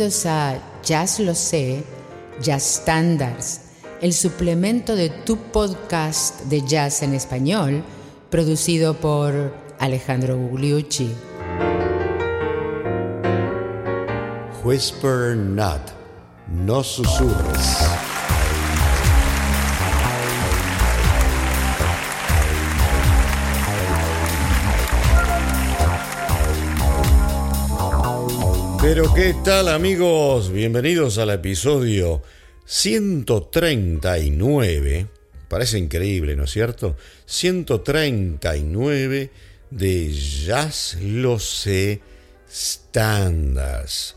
Bienvenidos a Jazz Lo Sé, Jazz Standards, el suplemento de tu podcast de jazz en español, producido por Alejandro Gugliucci. Whisper not, no susurres. Pero qué tal amigos, bienvenidos al episodio 139, parece increíble, ¿no es cierto? 139 de Jazz Lo Sé Standards.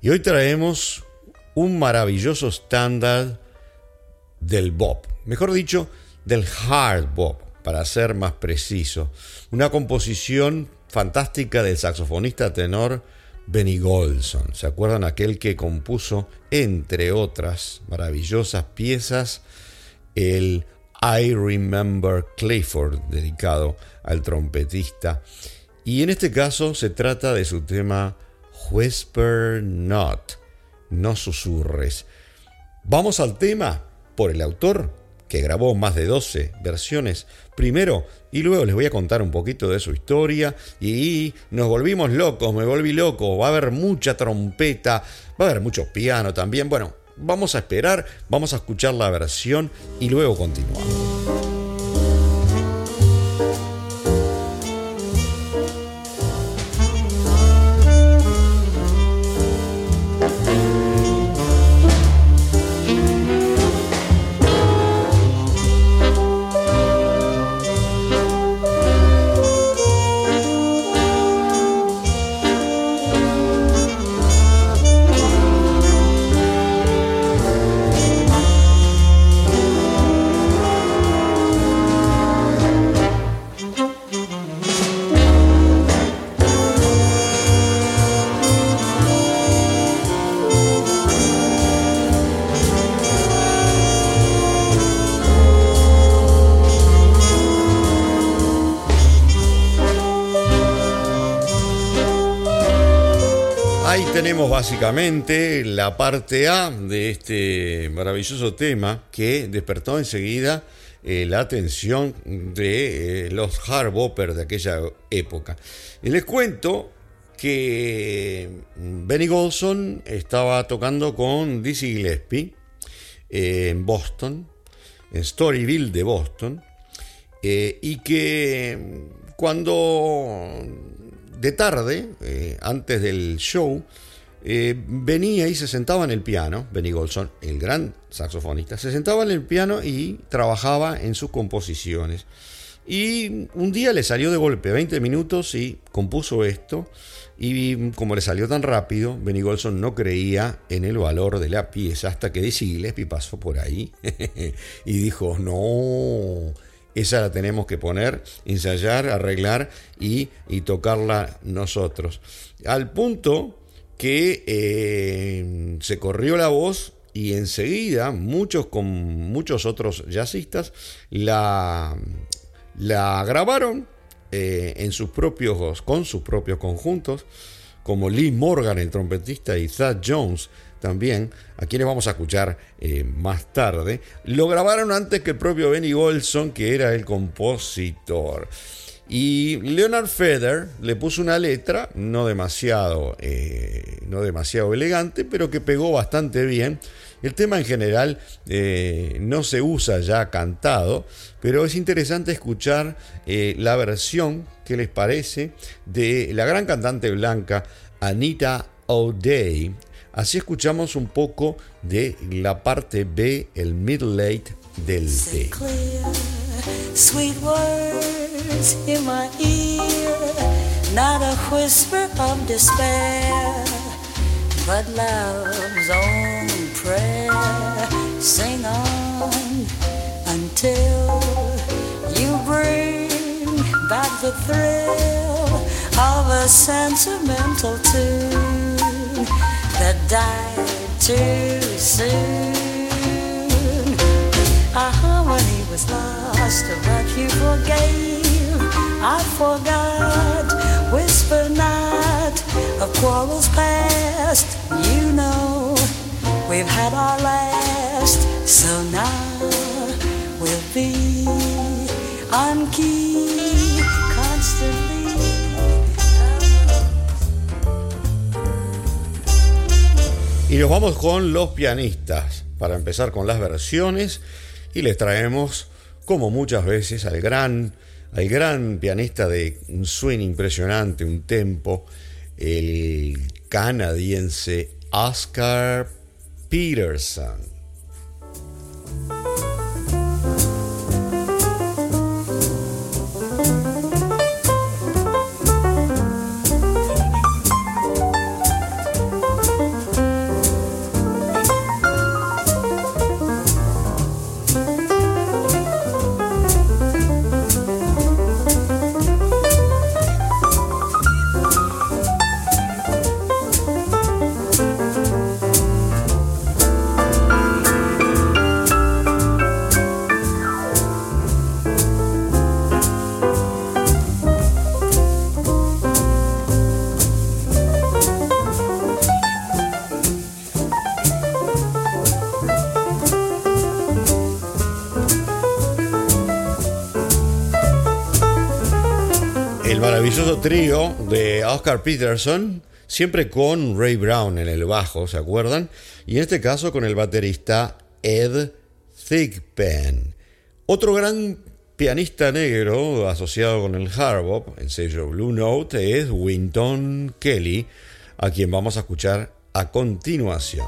Y hoy traemos un maravilloso estándar del bop, mejor dicho, del hard bop, para ser más preciso. Una composición fantástica del saxofonista tenor Benny Golson. ¿Se acuerdan aquel que compuso, entre otras maravillosas piezas, el I Remember Clifford, dedicado al trompetista? Y en este caso se trata de su tema Whisper Not, no susurres. Vamos al tema por el autor, que grabó más de 12 versiones primero y luego les voy a contar un poquito de su historia y nos volvimos locos, me volví loco, va a haber mucha trompeta, va a haber mucho piano también, bueno, vamos a esperar, vamos a escuchar la versión y luego continuamos. Tenemos básicamente la parte A de este maravilloso tema que despertó enseguida eh, la atención de eh, los hard de aquella época. Y les cuento que Benny Golson estaba tocando con Dizzy Gillespie eh, en Boston, en Storyville de Boston, y que cuando de tarde, antes del show, eh, venía y se sentaba en el piano, Benny Golson, el gran saxofonista, se sentaba en el piano y trabajaba en sus composiciones. Y un día le salió de golpe 20 minutos y compuso esto. Y como le salió tan rápido, Benny Golson no creía en el valor de la pieza hasta que Dizzy Gillespie pasó por ahí y dijo, no, esa la tenemos que poner, ensayar, arreglar y, y tocarla nosotros. Al punto que eh, se corrió la voz y enseguida muchos con muchos otros jazzistas la, la grabaron eh, en sus propios, con sus propios conjuntos, como Lee Morgan, el trompetista, y Thad Jones también, a quienes vamos a escuchar eh, más tarde, lo grabaron antes que el propio Benny Golson, que era el compositor. Y Leonard Feather le puso una letra, no demasiado, eh, no demasiado elegante, pero que pegó bastante bien. El tema en general eh, no se usa ya cantado, pero es interesante escuchar la versión que les parece de la gran cantante blanca Anita O'Day. Así escuchamos un poco de la parte B, el middle late del D. words in my ear, not a whisper of despair, but love's own prayer. Sing on until you bring back the thrill of a sentimental tune that died too soon. Our harmony was lost, but you forgave I forgot. Whisper not of quarrels past. You know we've had our last, so now we'll be on key Y nos vamos con los pianistas, para empezar con las versiones, y les traemos, como muchas veces, al gran, al gran pianista de un swing impresionante, un tempo, el canadiense Oscar Peterson. Trío de Oscar Peterson, siempre con Ray Brown en el bajo, ¿se acuerdan? Y en este caso con el baterista Ed Thigpen. Otro gran pianista negro asociado con el hard bop, el sello Blue Note, es Winton Kelly, a quien vamos a escuchar a continuación.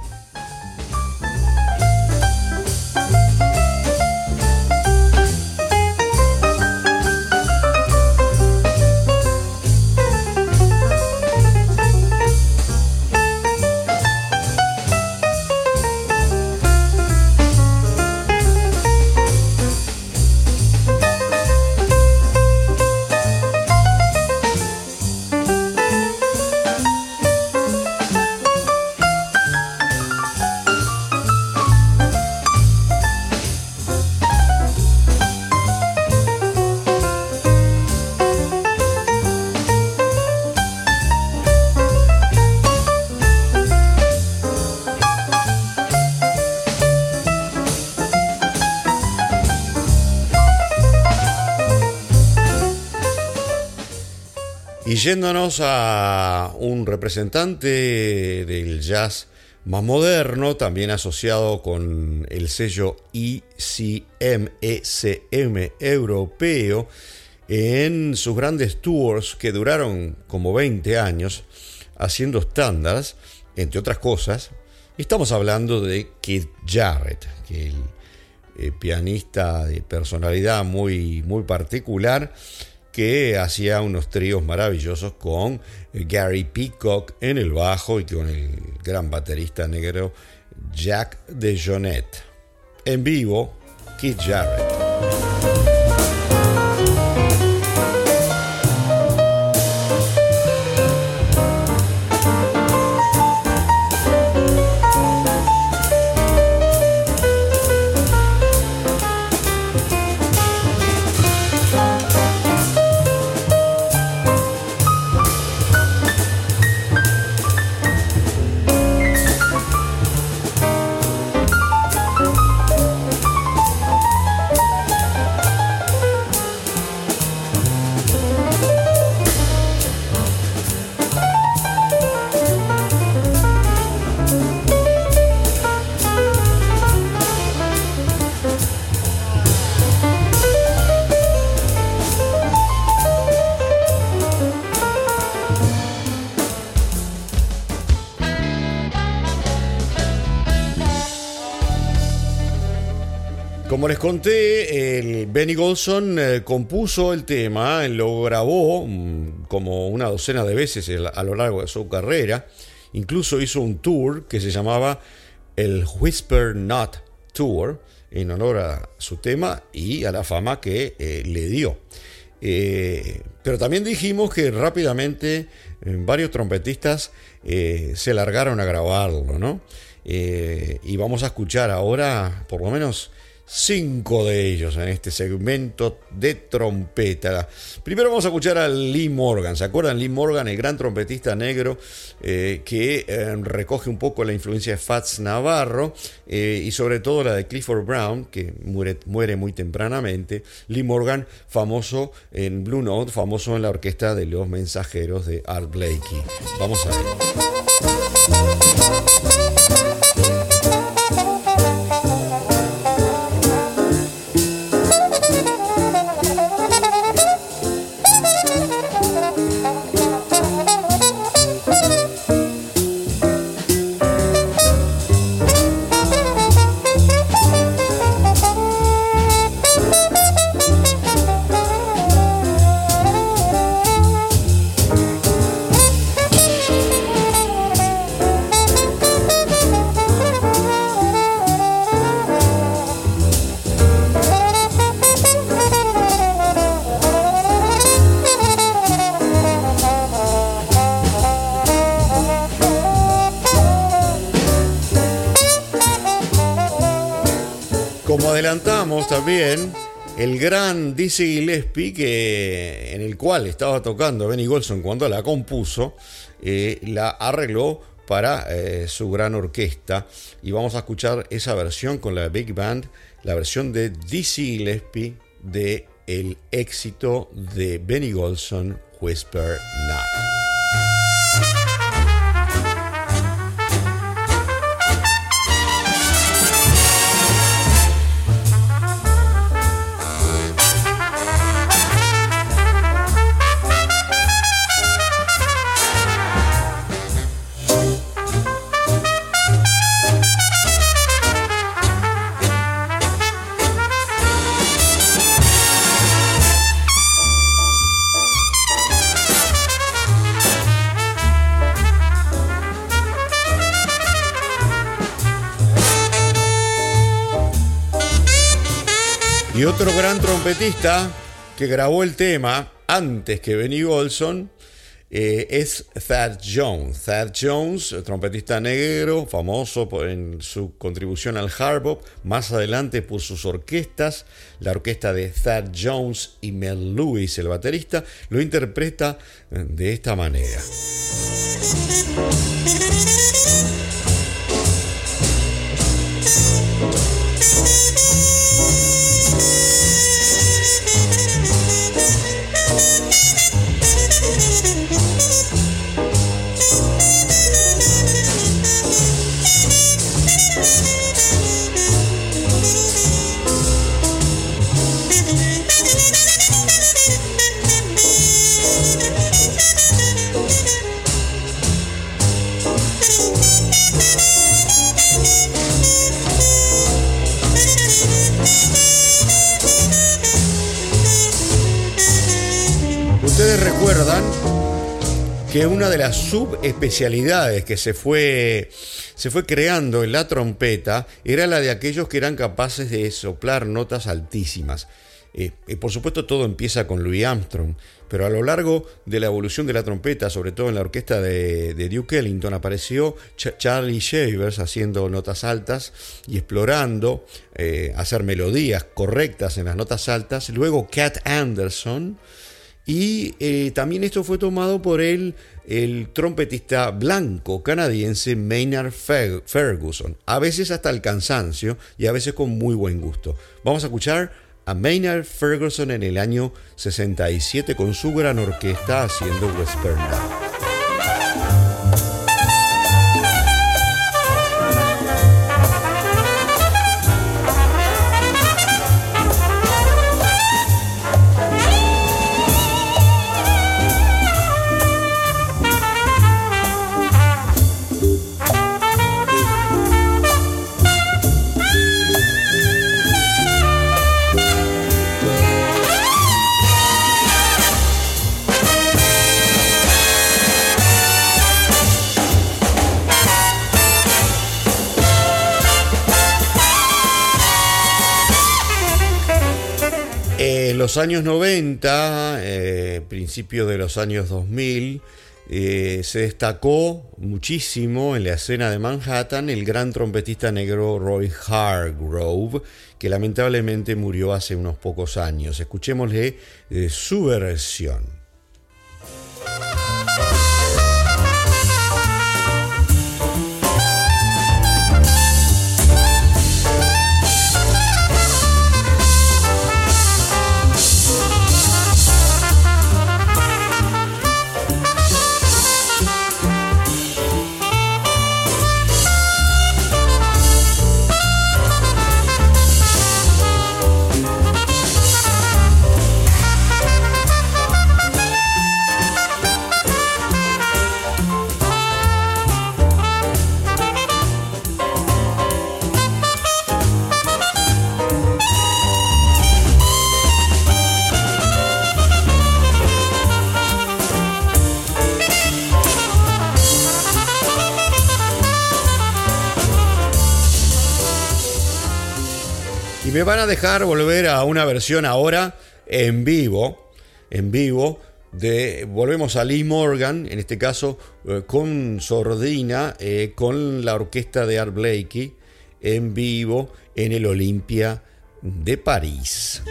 Yéndonos a un representante del jazz más moderno, también asociado con el sello ECM, ECM europeo, en sus grandes tours que duraron como 20 años, haciendo estándares, entre otras cosas. Estamos hablando de Keith Jarrett, que el eh, pianista de personalidad muy, muy particular que hacía unos tríos maravillosos con Gary Peacock en el bajo y con el gran baterista negro Jack DeJohnette. En vivo, Keith Jarrett. Conté, el Benny Golson eh, compuso el tema, lo grabó mm, como una docena de veces a lo largo de su carrera. Incluso hizo un tour que se llamaba el Whisper Not Tour, en honor a su tema y a la fama que eh, le dio. Eh, pero también dijimos que rápidamente varios trompetistas se largaron a grabarlo, ¿no? y vamos a escuchar ahora, por lo menos, cinco de ellos en este segmento de trompeta. Primero vamos a escuchar a Lee Morgan. ¿Se acuerdan? Lee Morgan, el gran trompetista negro eh, que eh, recoge un poco la influencia de Fats Navarro eh, y sobre todo la de Clifford Brown, que muere, muere muy tempranamente. Lee Morgan, famoso en Blue Note, famoso en la orquesta de los mensajeros de Art Blakey. Vamos a ver. También el gran Dizzy Gillespie, que, en el cual estaba tocando Benny Golson cuando la compuso, eh, la arregló para eh, su gran orquesta. Y vamos a escuchar esa versión con la Big Band, la versión de Dizzy Gillespie de el éxito de Benny Golson, Whisper Now. Y otro gran trompetista que grabó el tema antes que Benny Golson eh, es Thad Jones. Thad Jones, trompetista negro, famoso en su contribución al hard más adelante por sus orquestas, la orquesta de Thad Jones y Mel Lewis, el baterista, lo interpreta de esta manera. Una de las subespecialidades que se fue, se fue creando en la trompeta era la de aquellos que eran capaces de soplar notas altísimas. Eh, por supuesto todo empieza con Louis Armstrong, pero a lo largo de la evolución de la trompeta, sobre todo en la orquesta de, Duke Ellington, apareció Charlie Shavers haciendo notas altas y explorando eh, hacer melodías correctas en las notas altas. Luego Cat Anderson y eh, también esto fue tomado por el, el trompetista blanco canadiense Maynard Ferguson, a veces hasta el cansancio y a veces con muy buen gusto. Vamos a escuchar a Maynard Ferguson en el año 67 con su gran orquesta haciendo Western los años 90, eh, principio de los años 2000, eh, se destacó muchísimo en la escena de Manhattan el gran trompetista negro Roy Hargrove, que lamentablemente murió hace unos pocos años. Escuchémosle eh, su versión. Me van a dejar volver a una versión ahora en vivo, en vivo, de, volvemos a Lee Morgan, en este caso eh, con sordina, eh, con la orquesta de Art Blakey, en vivo en el Olimpia de París.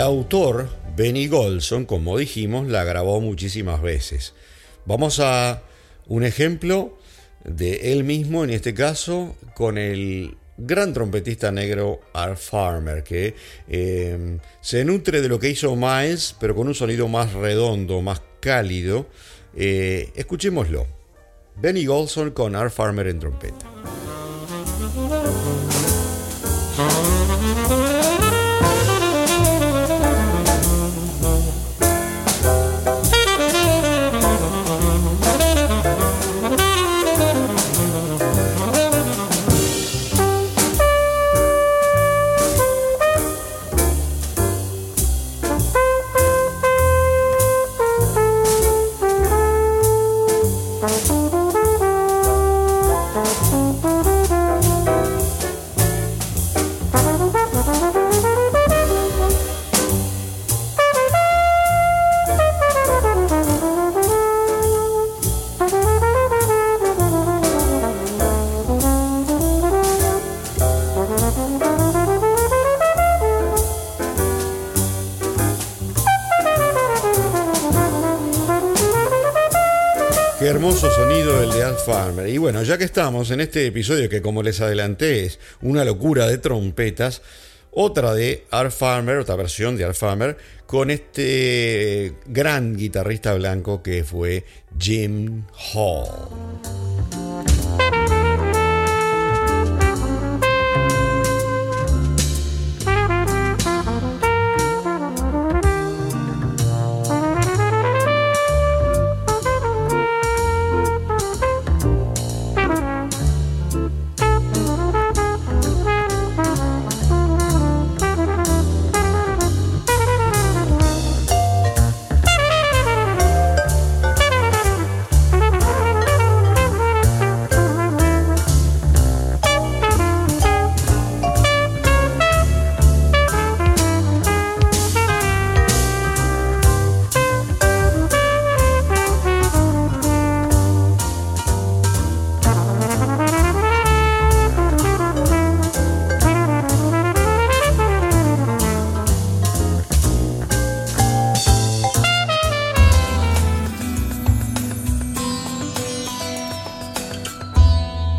Autor, Benny Golson, como dijimos, la grabó muchísimas veces. Vamos a un ejemplo de él mismo, en este caso, con el gran trompetista negro Art Farmer, que eh, se nutre de lo que hizo Miles, pero con un sonido más redondo, más cálido. Eh, escuchémoslo. Benny Golson con Art Farmer en trompeta. Y bueno, ya que estamos en este episodio que como les adelanté es una locura de trompetas, otra de Art Farmer, otra versión de Art Farmer, con este gran guitarrista blanco que fue Jim Hall.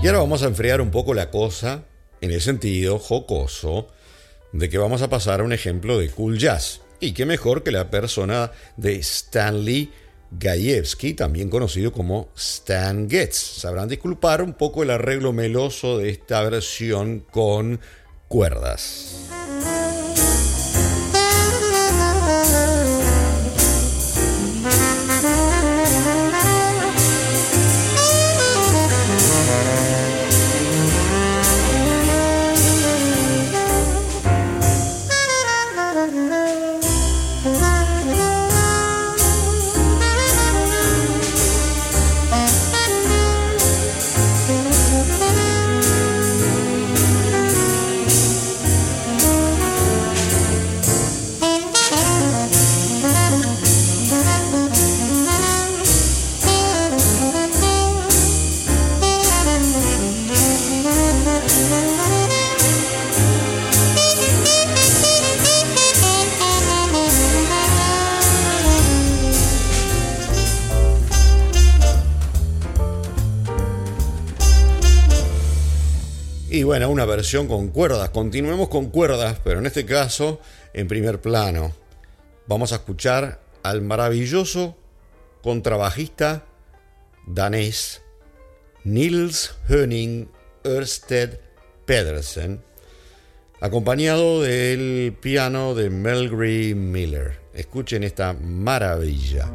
Y ahora vamos a enfriar un poco la cosa en el sentido jocoso de que vamos a pasar a un ejemplo de cool jazz. Y qué mejor que la persona de Stanley Gajewski, también conocido como Stan Getz. Sabrán disculpar un poco el arreglo meloso de esta versión con cuerdas. Una versión con cuerdas. Continuemos con cuerdas, pero en este caso en primer plano. Vamos a escuchar al maravilloso contrabajista danés Nils Henning Ørsted Pedersen, acompañado del piano de Melgry Miller. Escuchen esta maravilla.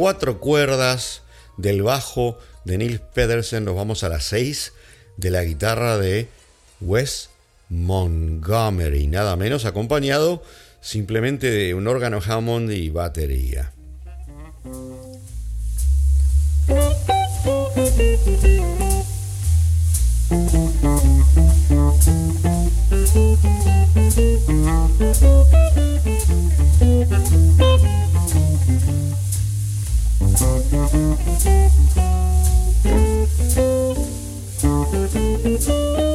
Cuatro cuerdas del bajo de Nils Pedersen, nos vamos a las seis de la guitarra de Wes Montgomery, nada menos acompañado simplemente de un órgano Hammond y batería. Música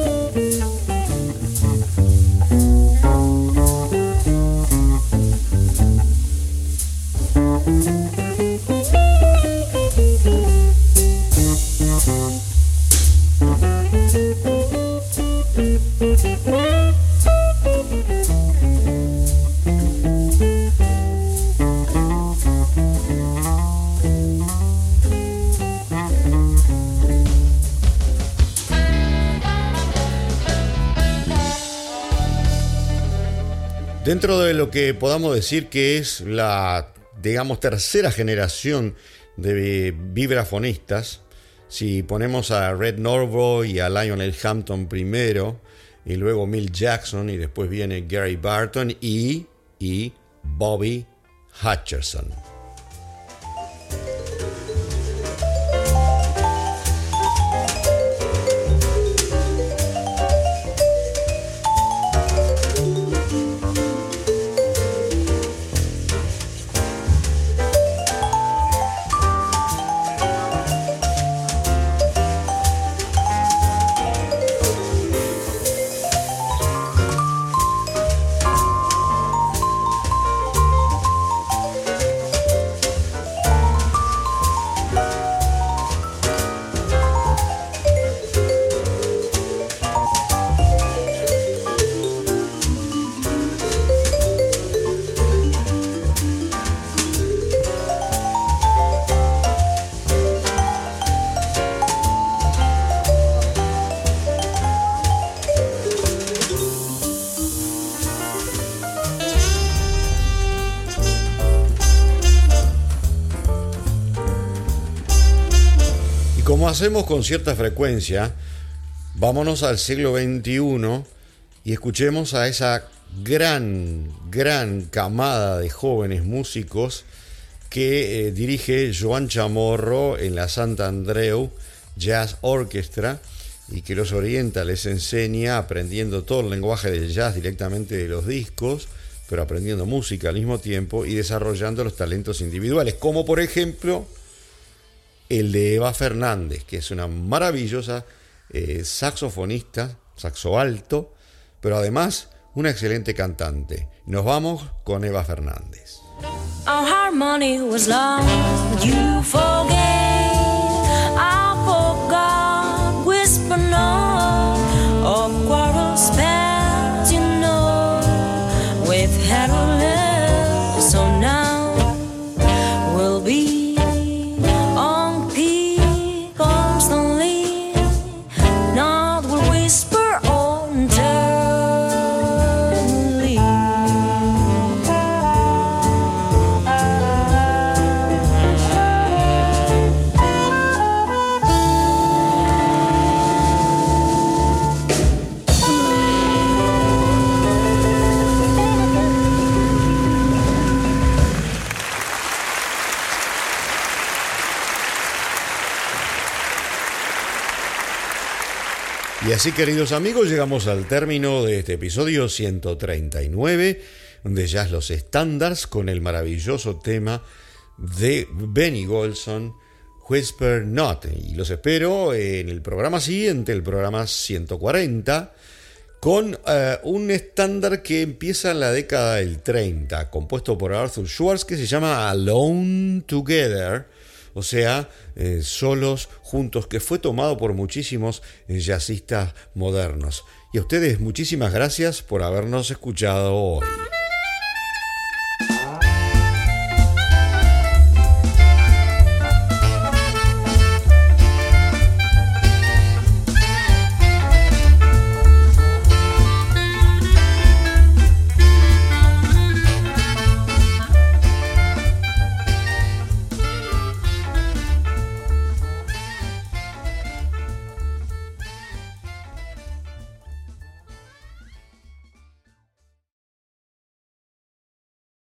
Dentro de lo que podamos decir que es la, digamos, tercera generación de vibrafonistas, si ponemos a Red Norvo y a Lionel Hampton primero, y luego Mill Jackson, y después viene Gary Barton y, y Bobby Hutcherson. Hacemos con cierta frecuencia, vámonos al siglo XXI y escuchemos a esa gran, gran camada de jóvenes músicos que eh, dirige Joan Chamorro en la Santa Andreu Jazz Orchestra y que los orienta, les enseña aprendiendo todo el lenguaje del jazz directamente de los discos, pero aprendiendo música al mismo tiempo y desarrollando los talentos individuales, como por ejemplo el de Eva Fernández, que es una maravillosa eh, saxofonista, saxo alto, pero además una excelente cantante. Nos vamos con Eva Fernández. Y así, queridos amigos, llegamos al término de este episodio 139 de Jazz Los Estándares con el maravilloso tema de Benny Golson, Whisper Not. Y los espero en el programa siguiente, el programa 140, con eh, un estándar que empieza en la década del 30, compuesto por Arthur Schwartz, que se llama Alone Together o sea, eh, solos, juntos, que fue tomado por muchísimos eh, jazzistas modernos. Y a ustedes muchísimas gracias por habernos escuchado hoy.